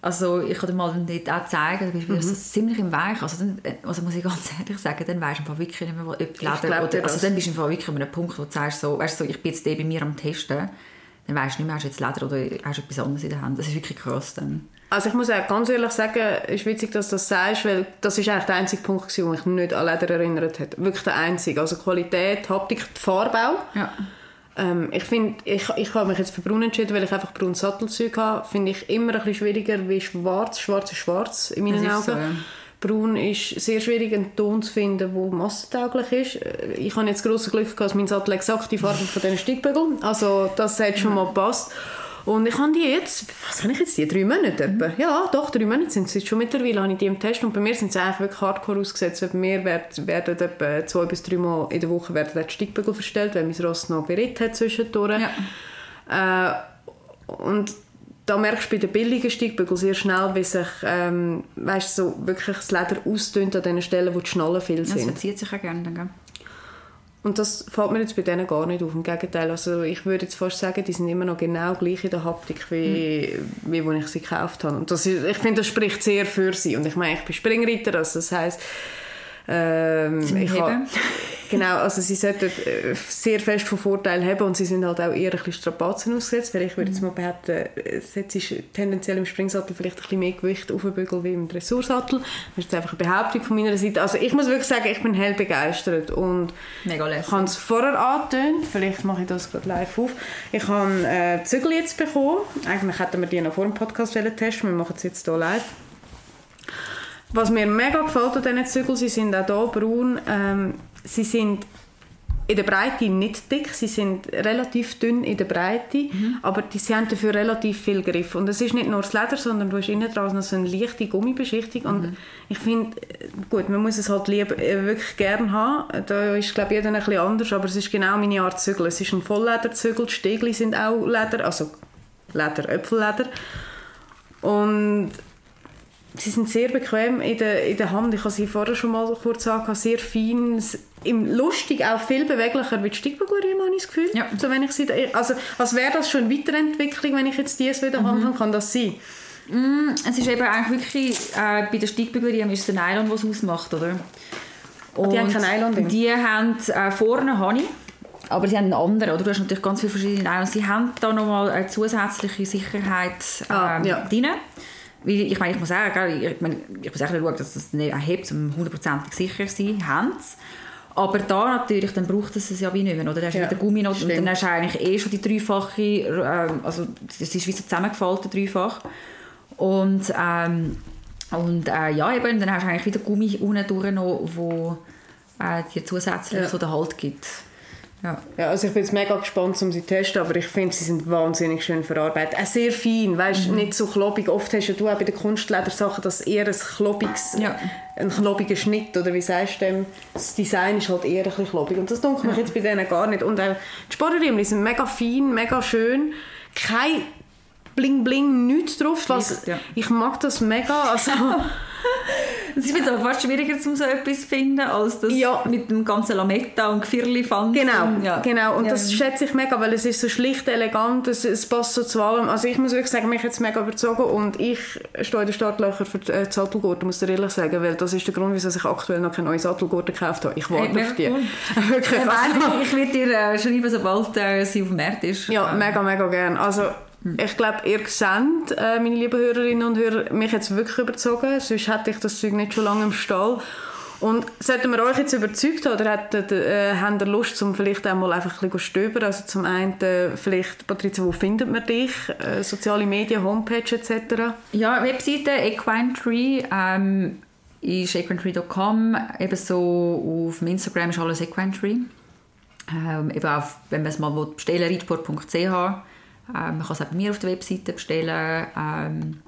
Also ich kann dir mal dort auch zeigen, du bist wieder so ziemlich im Weich. Also, dann, also muss ich ganz [LAUGHS] ehrlich sagen, dann weisst du Fall wirklich nicht mehr, ob die dir Oder, also dann bist du Fall wirklich an einem Punkt, wo du sagst, so, weißt, so, ich bin jetzt bei mir am Testen. Dann weisst du nicht mehr, hast du jetzt Leder oder hast du etwas anderes in der Hand. Das ist wirklich krass dann. Also ich muss auch ganz ehrlich sagen, es ist witzig, dass du das sagst, weil das ist eigentlich der einzige Punkt, gewesen, der mich nicht an Leder erinnert hat. Wirklich der einzige. Also Qualität, Haptik, die Farbe auch. Ja. Ähm, ich finde, ich, ich habe mich jetzt für braun entschieden, weil ich einfach braunes Sattelzeug habe. Finde ich immer ein bisschen schwieriger wie schwarz. Schwarz ist schwarz in meinen Das Augen. ist so, ja. Braun ist sehr schwierig, einen Ton zu finden, der massentauglich ist. Ich habe jetzt großes Glück gehabt, dass mein Sattel exakt die Farbe von diesen Steigbügeln. Also das hat schon mal gepasst. Und ich habe die jetzt, was habe ich jetzt, die drei Monate etwa? Ja, doch, drei Monate sind jetzt schon mittlerweile, habe ich die im Test. Und bei mir sind sie eigentlich wirklich hardcore ausgesetzt. Bei mir werden, werden etwa zwei bis drei Mal in der Woche werden die Steigbügel verstellt, weil mein Ross noch beritten hat zwischendurch. Ja. Äh, und da merkst du bei den billigen Steigbügeln sehr schnell, wie sich ähm, weißt, so wirklich das Leder ausdünnt an den Stellen, wo die Schnallen viel Das sind. verzieht sich auch gerne. Gell? Und das fällt mir jetzt bei denen gar nicht auf. Im Gegenteil, also ich würde jetzt fast sagen, die sind immer noch genau gleich in der Haptik, wie, wie wo ich sie gekauft habe. Und das ist, ich finde, das spricht sehr für sie. Und ich meine, ich bin Springreiter, also das heisst, ähm, Zum ich habe, [LAUGHS] genau, also sie sollten äh, sehr fest von Vorteil haben und sie sind halt auch eher ein bisschen Strapazen ausgesetzt, weil ich würde jetzt mal behaupten, es setzt tendenziell im Springsattel vielleicht ein bisschen mehr Gewicht auf den Bügel wie im Dressursattel. Das ist jetzt einfach eine Behauptung von meiner Seite. Also ich muss wirklich sagen, ich bin hell begeistert und Mega ich lässig. habe es vorher angetönt, vielleicht mache ich das gerade live auf. Ich habe äh, Zügel jetzt bekommen. Eigentlich hätten wir die noch vor dem Podcast testen, wir machen es jetzt hier live. Was mir mega gefällt an diesen Zügeln, sie sind auch hier braun, ähm, sie sind in der Breite nicht dick, sie sind relativ dünn in der Breite, mhm. aber die, sie haben dafür relativ viel Griff. Und es ist nicht nur das Leder, sondern du hast innen dran noch so eine leichte Gummibeschichtung. Und mhm. ich finde, gut, man muss es halt lieber, äh, wirklich gerne haben. Da ist, glaube ich, jeder ein bisschen anders, aber es ist genau meine Art Zügel. Es ist ein Volllederzügel, die Stegli sind auch Leder, also Leder, Äpfelleder. Und sie sind sehr bequem in der, in der Hand. Ich habe sie vorher schon mal kurz gesagt, sehr fein, im lustig auch viel beweglicher wie die Stiegbüglerin, habe ich das Gefühl. Ja. So, wenn ich sie, also als wäre das schon eine Weiterentwicklung, wenn ich jetzt diese wieder mhm. Hand kann das sein? Mm, es ist eben eigentlich wirklich, äh, bei der Stiegbüglerin ist es ein Nylon, was es ausmacht, oder? Und die haben kein Nylon drin? Die haben äh, vorne Honey, aber sie haben einen anderen, oder? Du hast natürlich ganz viele verschiedene Nylon. Sie haben da nochmal eine zusätzliche Sicherheit ähm, ah, ja. drin. Ich meine, ich muss sagen, ich, meine, ich muss auch schauen, dass das nicht hebt, um hundertprozentig sicher zu sein, haben aber da natürlich, dann braucht es es ja wie nicht mehr, oder? Dann hast du ja, wieder Gummi und dann hast du eigentlich eh schon die dreifache, ähm, also es ist wie so zusammengefaltet, dreifach. Und, ähm, und äh, ja, eben, dann hast du eigentlich wieder Gummi unten durch noch, wo äh, dir zusätzlich ja. so den Halt gibt. Ja. ja, also ich bin jetzt mega gespannt, um sie zu testen, aber ich finde, sie sind wahnsinnig schön verarbeitet. Auch sehr fein, weißt, mhm. nicht so klobig. Oft hast du auch bei den Kunstledersachen das eher ein klobiges, ja. ein klobiger Schnitt, oder wie sagst du dem? Das Design ist halt eher ein bisschen klobig und das dunkelt mich jetzt bei denen gar nicht. Und auch die Sportriemen sind mega fein, mega schön. Kein Bling Bling, nichts drauf. Was, ja. Ich mag das mega. Also, [LAUGHS] Es ist aber fast schwieriger, um so etwas zu finden, als das ja. mit dem ganzen Lametta und Gefirli-Fand. Genau, ja. genau. Und ja. das schätze ich mega, weil es ist so schlicht, elegant, es, es passt so zu allem. Also ich muss wirklich sagen, mich hat es mega überzogen und ich stehe in den Startlöchern für die äh, Sattelgurte, muss ich ehrlich sagen, weil das ist der Grund, wieso ich aktuell noch keine neue Sattelgurte gekauft habe. Ich warte hey, auf die. [LAUGHS] Cool. wirklich. Äh, ich werde dir äh, schreiben, sobald äh, sie auf dem Markt ist. Ja, mega, mega gerne. Also. Ich glaube, ihr seht, äh, meine lieben Hörerinnen und Hörer, mich jetzt wirklich überzogen. Sonst hätte ich das Zeug nicht schon lange im Stall. Und sollten wir euch jetzt überzeugt haben, oder habt, äh, habt ihr Lust, um vielleicht auch mal einfach ein bisschen stöbern? Also zum einen, äh, vielleicht, Patricia, wo findet man dich? Äh, soziale Medien, Homepage etc.? Ja, Webseite Equinetree ähm, ist equinetree.com. Ebenso auf Instagram ist alles Equinetree. Ähm, eben auch, wenn man es mal bestellen will, readport.ch ähm, man kann es auch bei mir auf der Webseite bestellen. Ähm,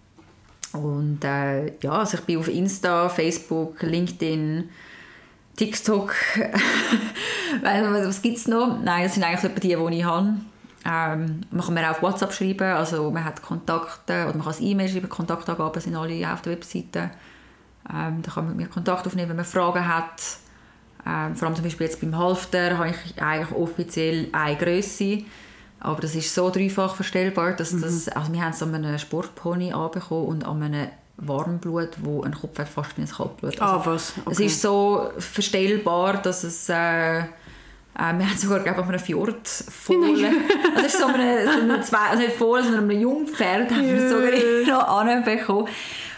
und äh, ja, also ich bin auf Insta, Facebook, LinkedIn, TikTok. [LAUGHS] was gibt es noch? Nein, das sind eigentlich die, die ich habe. Ähm, man kann mir auch auf WhatsApp schreiben, also man hat Kontakte, oder man kann E-Mail schreiben, Kontaktangaben sind alle auf der Webseite. Ähm, da kann man mit mir Kontakt aufnehmen, wenn man Fragen hat. Ähm, vor allem zum Beispiel jetzt beim Halfter habe ich eigentlich offiziell eine Größe. Aber das ist so dreifach verstellbar, dass mhm. das, also wir haben es an einem Sportpony anbekommen und an einem Warmblut, wo ein Kopf hat, fast wie ein Kaltblut. Also, ah, was? Okay. Es ist so verstellbar, dass es... Äh, äh, wir haben sogar glaube ich, einen Fjord voll. also ist so eine, so eine zwei, also nicht voll, sondern einem Jungpferd haben wir sogar [LAUGHS] noch anbekommen.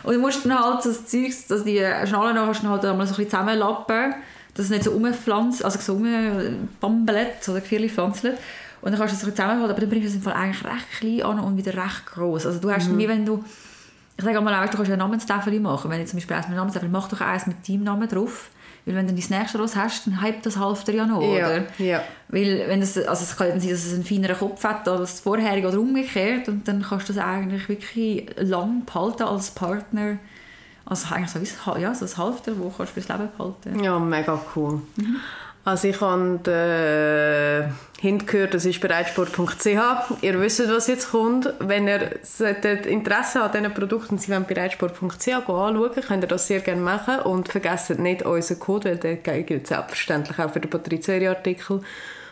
Und du musst dann halt so das Zeug, dass die Schnallen noch halt einmal so ein bisschen zusammenlappen, dass es nicht so umpflanzt, also so umbambelt oder gefährlich pflanzelt. Und dann kannst du es zusammenhalten, aber dann bringst du es im Fall eigentlich recht klein an und wieder recht groß. Also du hast mhm. wie wenn du, ich sage mal, du kannst ein Namenstafel machen. Wenn du zum Beispiel eins mit Namenstafel mach doch eins mit deinem Namen drauf. Weil wenn du dein nächste Ross hast, dann hype das Halfter ja noch, ja, oder? Ja. Weil wenn das, also es kann sein, dass es einen feineren Kopf hat als das vorherige oder umgekehrt und dann kannst du das eigentlich wirklich lang behalten als Partner. Also eigentlich so wie ja, so ein Halfter, das kannst du fürs Leben behalten. Ja, mega cool. Mhm. Also ich habe äh, hingehört, das ist bereitsport.ch. Ihr wisst, was jetzt kommt. Wenn ihr Interesse an diesen Produkten, Sie wollen bereitsport.ch anschauen, könnt ihr das sehr gerne machen und vergesst nicht unseren Code, weil der gilt selbstverständlich auch für den Patrizeri-Artikel.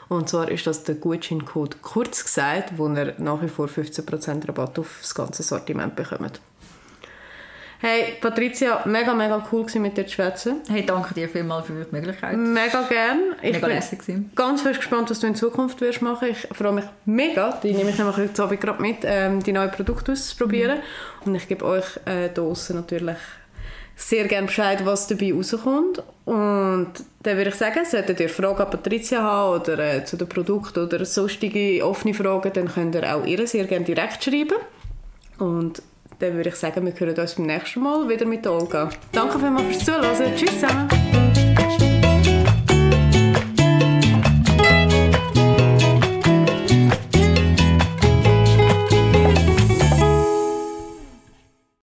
Und zwar ist das der Gutscheincode kurz gesagt, wo ihr nach wie vor 15% Rabatt auf das ganze Sortiment bekommt. Hey, Patricia, mega, mega cool mit dir zu schwätzen. Hey, danke dir vielmals für die Möglichkeit. Mega gern. Ich mega lässig gewesen. ganz fest gespannt, was du in Zukunft wirst machen. Ich freue mich mega, die nehme ich nämlich heute Abend gerade mit, ähm, die neuen Produkte auszuprobieren. Mhm. Und ich gebe euch äh, draussen natürlich sehr gerne Bescheid, was dabei rauskommt. Und dann würde ich sagen, solltet ihr Fragen an Patricia haben oder äh, zu den Produkten oder sonstige offene Fragen, dann könnt ihr auch ihr sehr gerne direkt schreiben. Und dann würde ich sagen, wir hören uns beim nächsten Mal wieder mit Olga. Danke vielmals fürs Zuhören. Tschüss zusammen.